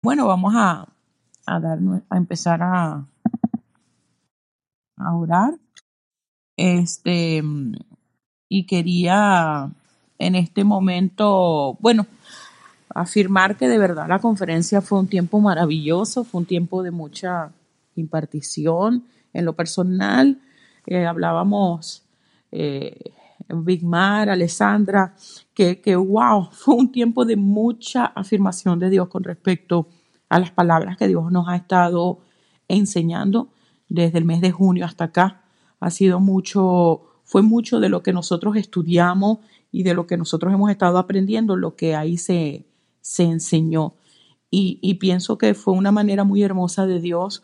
Bueno, vamos a, a, empezar a, a orar. Este, y quería en este momento, bueno, afirmar que de verdad la conferencia fue un tiempo maravilloso, fue un tiempo de mucha impartición en lo personal. Eh, hablábamos eh, Big Mar, Alessandra, que, que wow, fue un tiempo de mucha afirmación de Dios con respecto a las palabras que Dios nos ha estado enseñando desde el mes de junio hasta acá. Ha sido mucho, fue mucho de lo que nosotros estudiamos y de lo que nosotros hemos estado aprendiendo, lo que ahí se, se enseñó. Y, y pienso que fue una manera muy hermosa de Dios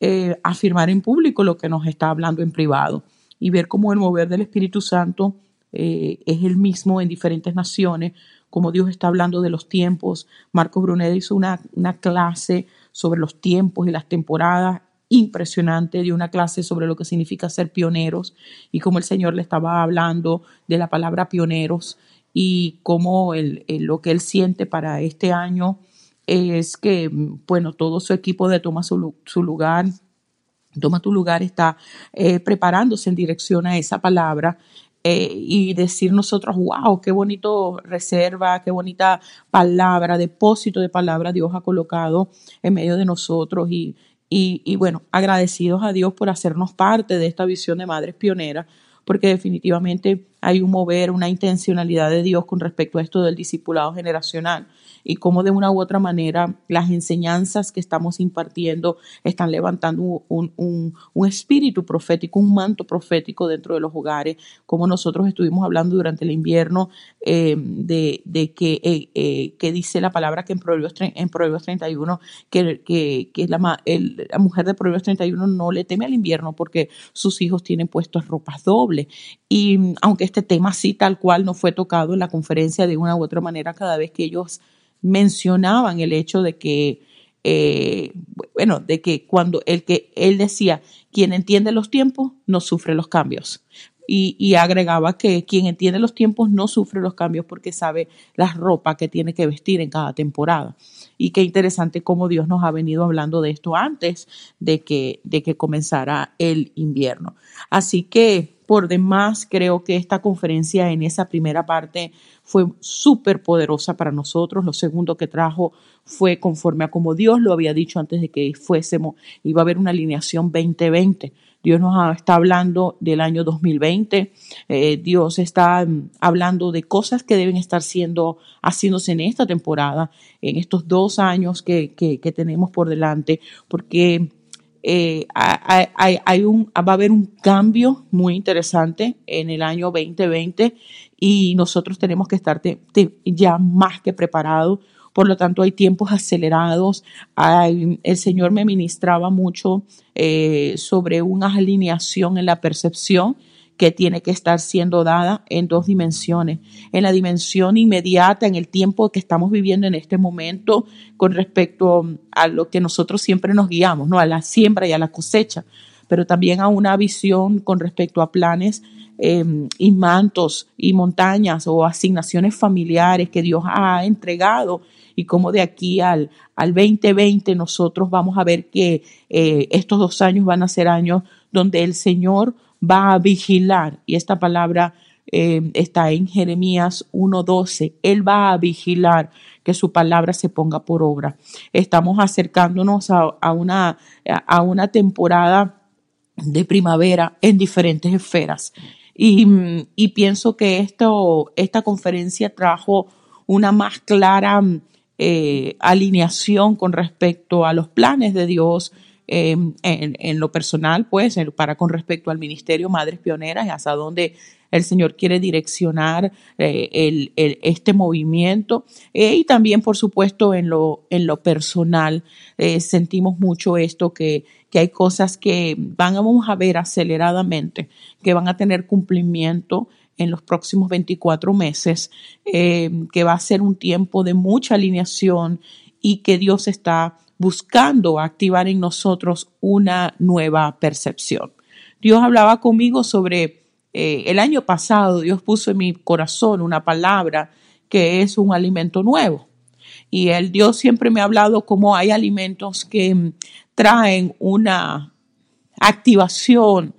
eh, afirmar en público lo que nos está hablando en privado y ver cómo el mover del Espíritu Santo eh, es el mismo en diferentes naciones, como Dios está hablando de los tiempos. Marco Brunet hizo una, una clase sobre los tiempos y las temporadas impresionante, dio una clase sobre lo que significa ser pioneros y cómo el Señor le estaba hablando de la palabra pioneros y cómo el, el, lo que él siente para este año es que, bueno, todo su equipo de Toma su, su lugar, Toma tu lugar está eh, preparándose en dirección a esa palabra eh, y decir nosotros, wow, qué bonito reserva, qué bonita palabra, depósito de palabra Dios ha colocado en medio de nosotros y, y, y bueno, agradecidos a Dios por hacernos parte de esta visión de madres pioneras, porque definitivamente hay un mover, una intencionalidad de Dios con respecto a esto del discipulado generacional y cómo de una u otra manera las enseñanzas que estamos impartiendo están levantando un, un, un espíritu profético, un manto profético dentro de los hogares, como nosotros estuvimos hablando durante el invierno eh, de, de, que, eh, eh, dice la palabra que en Proverbios, en Proverbios 31, que, que, que la, el, la mujer de Proverbios 31 no le teme al invierno porque sus hijos tienen puestos ropas dobles. Y aunque este tema así tal cual no fue tocado en la conferencia de una u otra manera, cada vez que ellos mencionaban el hecho de que, eh, bueno, de que cuando el que él decía, quien entiende los tiempos no sufre los cambios. Y, y, agregaba que quien entiende los tiempos no sufre los cambios porque sabe la ropa que tiene que vestir en cada temporada. Y qué interesante cómo Dios nos ha venido hablando de esto antes de que, de que comenzara el invierno. Así que por demás, creo que esta conferencia en esa primera parte fue súper poderosa para nosotros. Lo segundo que trajo fue conforme a como Dios lo había dicho antes de que fuésemos, iba a haber una alineación 2020. Dios nos está hablando del año 2020. Eh, Dios está mm, hablando de cosas que deben estar siendo, haciéndose en esta temporada, en estos dos años que, tenemos por delante, porque eh, hay, hay, un, va a haber un cambio muy interesante en el año 2020 y nosotros tenemos que estar te, te, ya más que preparados. Por lo tanto, hay tiempos acelerados. Hay, el Señor me ministraba mucho eh, sobre una alineación en la percepción que tiene que estar siendo dada en dos dimensiones, en la dimensión inmediata, en el tiempo que estamos viviendo en este momento con respecto a lo que nosotros siempre nos guiamos, ¿no? a la siembra y a la cosecha, pero también a una visión con respecto a planes eh, y mantos y montañas o asignaciones familiares que Dios ha entregado y cómo de aquí al, al 2020 nosotros vamos a ver que eh, estos dos años van a ser años donde el Señor va a vigilar, y esta palabra eh, está en Jeremías 1.12, Él va a vigilar que su palabra se ponga por obra. Estamos acercándonos a, una, a una temporada de primavera en diferentes esferas. Y, y pienso que esto, esta conferencia trajo una más clara eh, alineación con respecto a los planes de Dios, eh, en, lo personal, pues, para con respecto al ministerio Madres Pioneras, hasta dónde el Señor quiere direccionar eh, este movimiento. Eh, y también, por supuesto, en lo, en lo personal, eh, sentimos mucho esto, que, que hay cosas que van, vamos a ver aceleradamente, que van a tener cumplimiento en los próximos 24 meses, eh, que va a ser un tiempo de mucha alineación y que Dios está buscando activar en nosotros una nueva percepción. Dios hablaba conmigo sobre eh, el año pasado, Dios puso en mi corazón una palabra que es un alimento nuevo. y el Dios siempre me ha hablado como hay alimentos que mm, traen una activación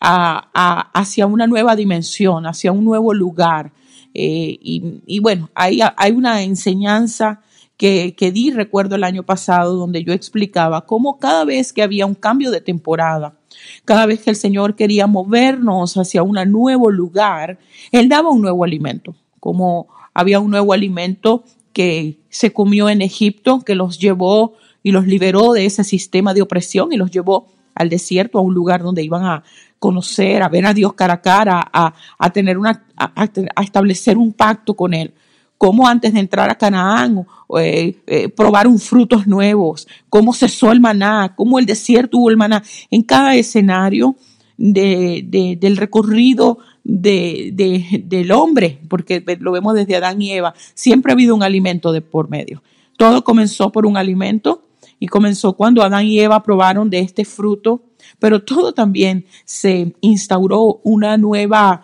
hacia una nueva dimensión, hacia un nuevo lugar. Eh, y, bueno, hay, hay una enseñanza que, que, di, recuerdo el año pasado, donde yo explicaba cómo cada vez que había un cambio de temporada, cada vez que el Señor quería movernos hacia un nuevo lugar, Él daba un nuevo alimento, como había un nuevo alimento que se comió en Egipto, que los llevó y los liberó de ese sistema de opresión y los llevó al desierto, a un lugar donde iban a conocer, a ver a Dios cara a cara, a, tener una, a, establecer un pacto con Él. Cómo antes de entrar a Canaán, eh, eh, probar un frutos nuevos, cómo cesó el maná, cómo el desierto hubo el maná. En cada escenario de, del recorrido de, del hombre, porque lo vemos desde Adán y Eva, siempre ha habido un alimento de por medio. Todo comenzó por un alimento y comenzó cuando Adán y Eva probaron de este fruto, pero todo también se instauró una nueva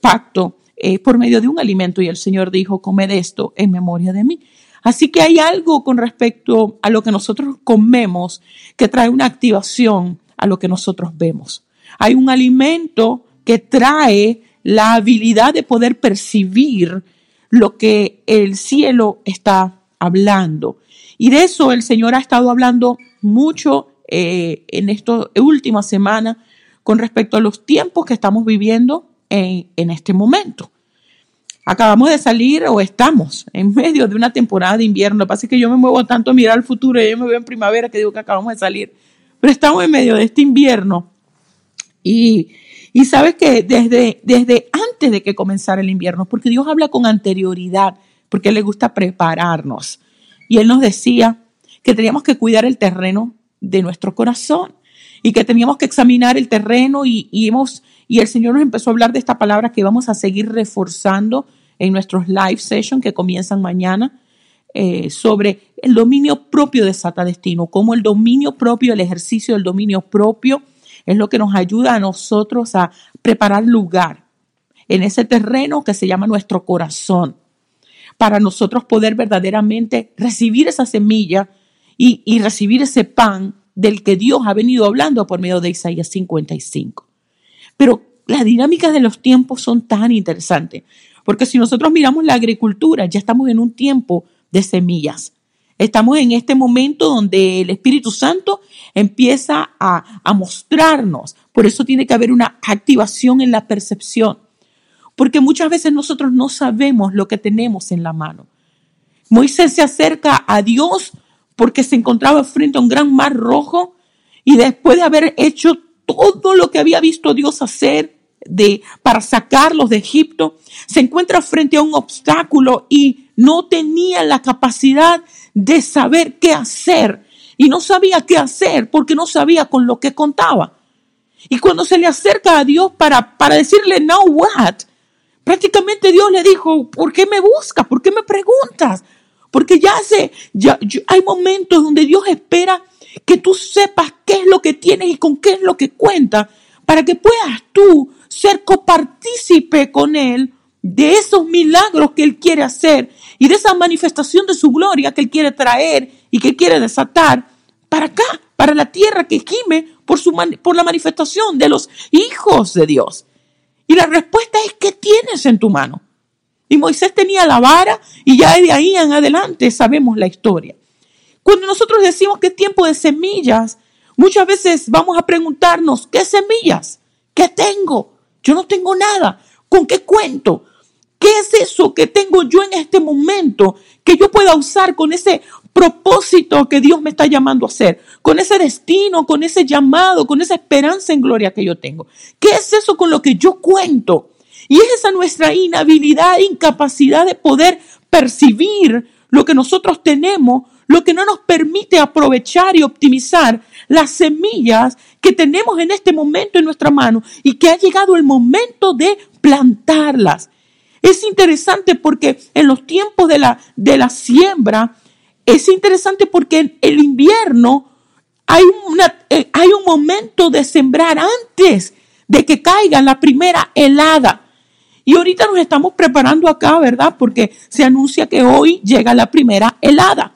pacto eh, por medio de un alimento y el Señor dijo, comed esto en memoria de mí. Así que hay algo con respecto a lo que nosotros comemos que trae una activación a lo que nosotros vemos. Hay un alimento que trae la habilidad de poder percibir lo que el cielo está hablando. Y de eso el Señor ha estado hablando mucho eh, en esta última semana con respecto a los tiempos que estamos viviendo en, este momento. Acabamos de salir o estamos en medio de una temporada de invierno. Lo que pasa es que yo me muevo tanto a mirar al futuro yo me veo en primavera que digo que acabamos de salir. Pero estamos en medio de este invierno. Y, y sabes que desde, desde antes de que comenzara el invierno, porque Dios habla con anterioridad, porque le gusta prepararnos. Y Él nos decía que teníamos que cuidar el terreno de nuestro corazón y que teníamos que examinar el terreno y, y, hemos, y el Señor nos empezó a hablar de esta palabra que vamos a seguir reforzando en nuestros live sessions que comienzan mañana eh, sobre el dominio propio de Sata Destino, como el dominio propio, el ejercicio del dominio propio es lo que nos ayuda a nosotros a preparar lugar en ese terreno que se llama nuestro corazón para nosotros poder verdaderamente recibir esa semilla y, recibir ese pan del que Dios ha venido hablando por medio de Isaías 55. Pero las dinámicas de los tiempos son tan interesantes, porque si nosotros miramos la agricultura, ya estamos en un tiempo de semillas. Estamos en este momento donde el Espíritu Santo empieza a, a, mostrarnos. Por eso tiene que haber una activación en la percepción porque muchas veces nosotros no sabemos lo que tenemos en la mano. Moisés se acerca a Dios porque se encontraba frente a un gran mar rojo y después de haber hecho todo lo que había visto Dios hacer de, para sacarlos de Egipto, se encuentra frente a un obstáculo y no tenía la capacidad de saber qué hacer. Y no sabía qué hacer porque no sabía con lo que contaba. Y cuando se le acerca a Dios para, para decirle, now what? Prácticamente Dios le dijo, ¿por qué me buscas? ¿Por qué me preguntas? Porque ya sé, ya, hay momentos donde Dios espera que tú sepas qué es lo que tienes y con qué es lo que cuenta, para que puedas tú ser copartícipe con Él de esos milagros que Él quiere hacer y de esa manifestación de su gloria que Él quiere traer y que quiere desatar para acá, para la tierra que gime por, su, por la manifestación de los hijos de Dios. Y la respuesta es, ¿qué tienes en tu mano? Y Moisés tenía la vara y ya de ahí en adelante sabemos la historia. Cuando nosotros decimos que es tiempo de semillas, muchas veces vamos a preguntarnos, ¿qué semillas? ¿Qué tengo? Yo no tengo nada. ¿Con qué cuento? ¿Qué es eso que tengo yo en este momento que yo pueda usar con ese propósito que Dios me está llamando a hacer, con ese destino, con ese llamado, con esa esperanza en gloria que yo tengo. ¿Qué es eso con lo que yo cuento? Y es esa nuestra inhabilidad, incapacidad de poder percibir lo que nosotros tenemos, lo que no nos permite aprovechar y optimizar las semillas que tenemos en este momento en nuestra mano y que ha llegado el momento de plantarlas. Es interesante porque en los tiempos de la, de la siembra, es interesante porque en el invierno hay, eh, hay un momento de sembrar antes de que caiga la primera helada. Y ahorita nos estamos preparando acá, ¿verdad? Porque se anuncia que hoy llega la primera helada.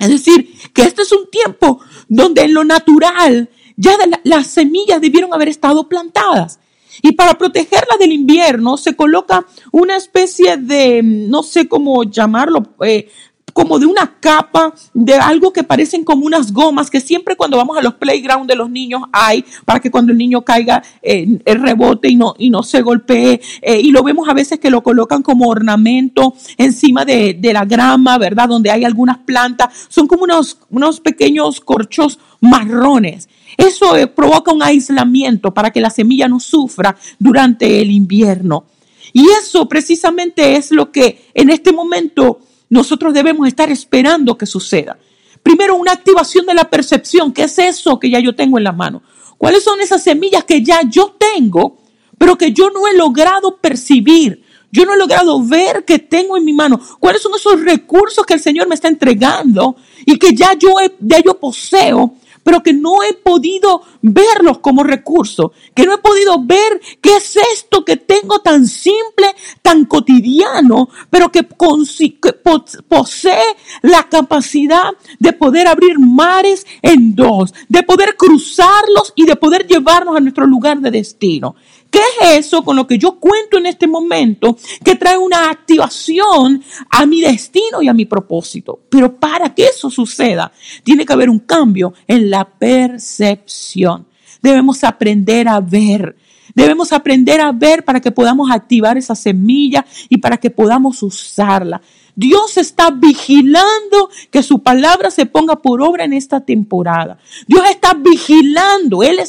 Es decir, que este es un tiempo donde en lo natural ya las semillas debieron haber estado plantadas. Y para protegerla del invierno se coloca una especie de, no sé cómo llamarlo, eh, como de una capa, de algo que parecen como unas gomas que siempre cuando vamos a los playgrounds de los niños hay para que cuando el niño caiga eh, rebote y no, y no se golpee. Eh, y lo vemos a veces que lo colocan como ornamento encima de, de, la grama, ¿verdad? Donde hay algunas plantas. Son como unos, unos pequeños corchos marrones. Eso eh, provoca un aislamiento para que la semilla no sufra durante el invierno. Y eso precisamente es lo que en este momento nosotros debemos estar esperando que suceda. Primero, una activación de la percepción. ¿Qué es eso que ya yo tengo en la mano? ¿Cuáles son esas semillas que ya yo tengo, pero que yo no he logrado percibir? Yo no he logrado ver que tengo en mi mano. ¿Cuáles son esos recursos que el Señor me está entregando y que ya yo, ya yo poseo, pero que no he podido verlos como recurso, que no he podido ver qué es esto que tengo tan simple, tan cotidiano, pero que, posee la capacidad de poder abrir mares en dos, de poder cruzarlos y de poder llevarnos a nuestro lugar de destino. ¿Qué es eso con lo que yo cuento en este momento que trae una activación a mi destino y a mi propósito? Pero para que eso suceda, tiene que haber un cambio en la percepción. Debemos aprender a ver. Debemos aprender a ver para que podamos activar esa semilla y para que podamos usarla. Dios está vigilando que su palabra se ponga por obra en esta temporada. Dios está vigilando. Él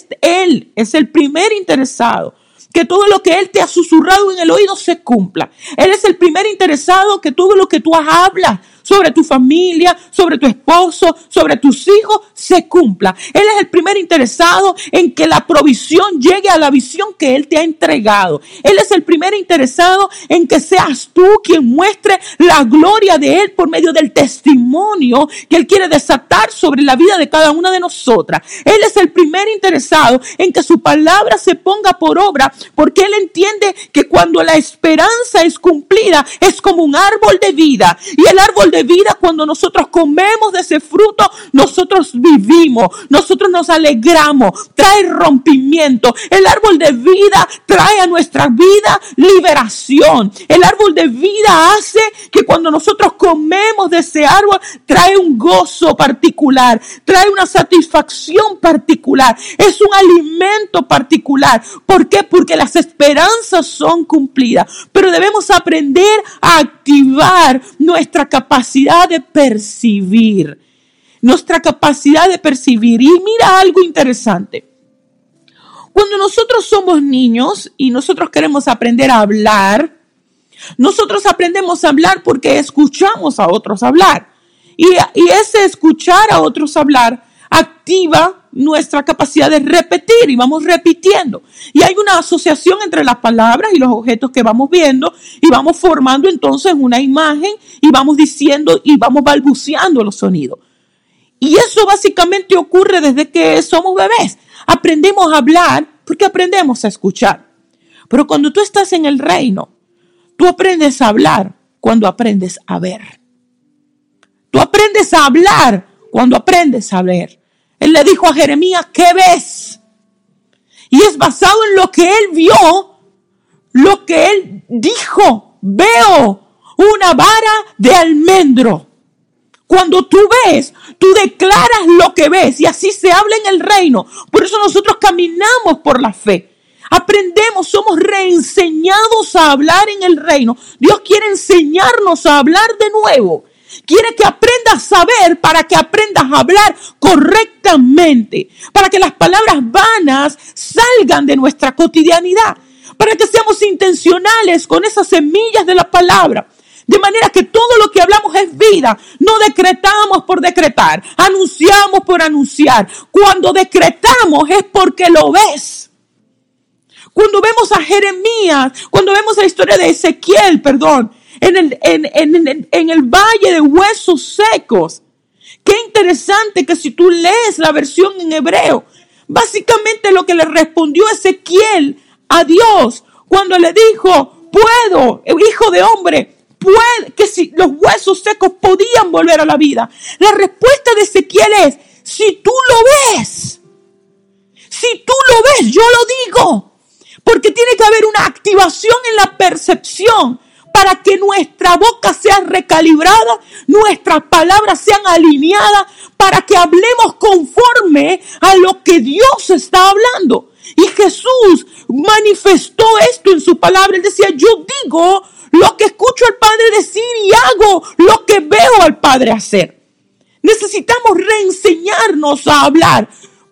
es, el primer interesado que todo lo que Él te ha susurrado en el oído se cumpla. Él es el primer interesado que todo lo que tú hablas sobre tu familia, sobre tu esposo, sobre tus hijos, se cumpla. Él es el primer interesado en que la provisión llegue a la visión que Él te ha entregado. Él es el primer interesado en que seas tú quien muestre la gloria de Él por medio del testimonio que Él quiere desatar sobre la vida de cada una de nosotras. Él es el primer interesado en que su palabra se ponga por obra porque Él entiende que cuando la esperanza es cumplida es como un árbol de vida y el árbol de vida, cuando nosotros comemos de ese fruto, nosotros vivimos, nosotros nos alegramos, trae rompimiento. El árbol de vida trae a nuestra vida liberación. El árbol de vida hace que cuando nosotros comemos de ese árbol, trae un gozo particular, trae una satisfacción particular, es un alimento particular. ¿Por qué? Porque las esperanzas son cumplidas, pero debemos aprender a activar nuestra capacidad capacidad de percibir. Nuestra capacidad de percibir. Y mira algo interesante. Cuando nosotros somos niños y nosotros queremos aprender a hablar, nosotros aprendemos a hablar porque escuchamos a otros hablar. Y, y ese escuchar a otros hablar activa nuestra capacidad de repetir y vamos repitiendo. Y hay una asociación entre las palabras y los objetos que vamos viendo y vamos formando entonces una imagen y vamos diciendo y vamos balbuceando los sonidos. Y eso básicamente ocurre desde que somos bebés. Aprendemos a hablar porque aprendemos a escuchar. Pero cuando tú estás en el reino, tú aprendes a hablar cuando aprendes a ver. Tú aprendes a hablar cuando aprendes a ver. Él le dijo a Jeremías, ¿qué ves? Y es basado en lo que él vio, lo que él dijo. Veo una vara de almendro. Cuando tú ves, tú declaras lo que ves y así se habla en el reino. Por eso nosotros caminamos por la fe. Aprendemos, somos reenseñados a hablar en el reino. Dios quiere enseñarnos a hablar de nuevo. Quiere que aprendas a saber para que aprendas a hablar correctamente, para que las palabras vanas salgan de nuestra cotidianidad, para que seamos intencionales con esas semillas de la palabra. De manera que todo lo que hablamos es vida. No decretamos por decretar, anunciamos por anunciar. Cuando decretamos es porque lo ves. Cuando vemos a Jeremías, cuando vemos la historia de Ezequiel, perdón, en el, en, el valle de huesos secos. Qué interesante que si tú lees la versión en hebreo, básicamente lo que le respondió Ezequiel a Dios cuando le dijo, puedo, hijo de hombre, puede, que si los huesos secos podían volver a la vida. La respuesta de Ezequiel es, si tú lo ves, si tú lo ves, yo lo digo. Porque tiene que haber una activación en la percepción para que nuestra boca sea recalibrada, nuestras palabras sean alineadas, para que hablemos conforme a lo que Dios está hablando. Y Jesús manifestó esto en su palabra. Él decía, yo digo lo que escucho al Padre decir y hago lo que veo al Padre hacer. Necesitamos reenseñarnos a hablar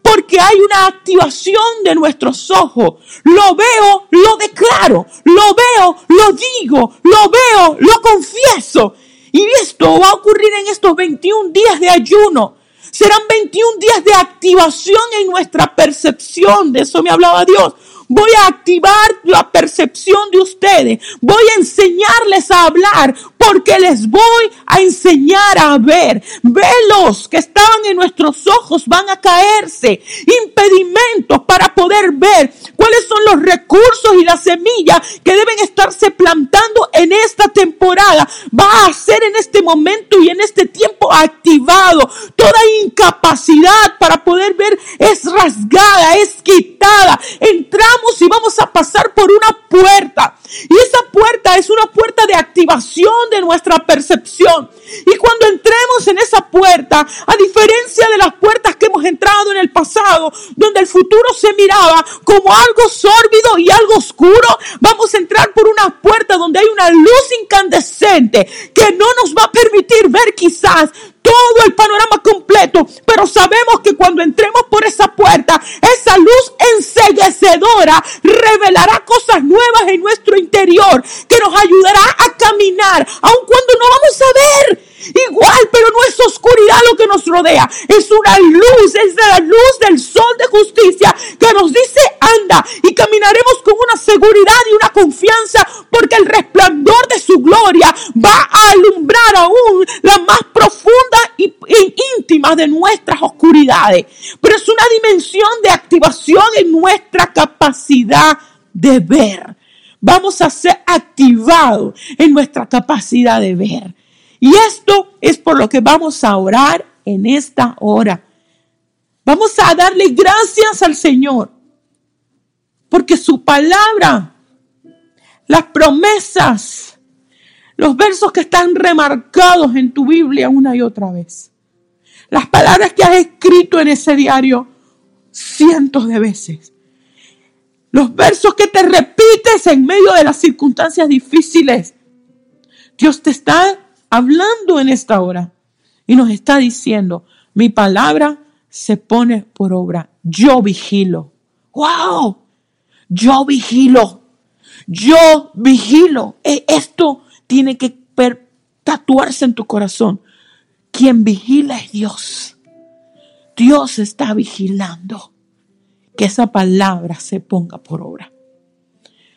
porque hay una activación de nuestros ojos. Lo veo, lo declaro, lo veo, lo digo, lo veo, lo confieso. Y esto va a ocurrir en estos 21 días de ayuno. Serán 21 días de activación en nuestra percepción. De eso me hablaba Dios. Voy a activar la percepción de ustedes. Voy a enseñarles a hablar porque les voy a enseñar a ver. Velos que estaban en nuestros ojos van a caerse. Impedimentos para poder ver cuáles son los recursos y las semillas que deben estarse plantando en esta temporada. Va a ser en este momento y en este tiempo activado. Toda incapacidad para poder ver es rasgada, es quitada. Entramos y vamos a pasar por una puerta. Y esa puerta es una puerta de activación de nuestra percepción. Y cuando entremos en esa puerta, a diferencia de las puertas que hemos entrado en el pasado, donde el futuro se miraba como algo sórbido y algo oscuro, vamos a entrar por una puerta donde hay una luz incandescente que no nos va a permitir ver quizás todo el panorama completo, pero sabemos que cuando entremos por esa puerta, esa luz enseguecedora revelará cosas nuevas en nuestro interior que nos ayudará a caminar, aun cuando no vamos a ver igual, pero no es oscuridad lo que nos rodea, es una luz, es la luz del sol de justicia que nos dice anda y caminaremos con una seguridad y una confianza porque el resplandor de su gloria va a alumbrar aún la más profunda y, íntima de nuestras oscuridades. Pero es una dimensión de activación en nuestra capacidad de ver. Vamos a ser activados en nuestra capacidad de ver. Y esto es por lo que vamos a orar en esta hora. Vamos a darle gracias al Señor, porque su palabra, las promesas, los versos que están remarcados en tu Biblia una y otra vez, las palabras que has escrito en ese diario cientos de veces, los versos que te repites en medio de las circunstancias difíciles, Dios te está hablando en esta hora y nos está diciendo, mi palabra se pone por obra. Yo vigilo. ¡Wow! Yo vigilo. Yo vigilo. E, esto tiene que tatuarse en tu corazón. Quien vigila es Dios. Dios está vigilando que esa palabra se ponga por obra.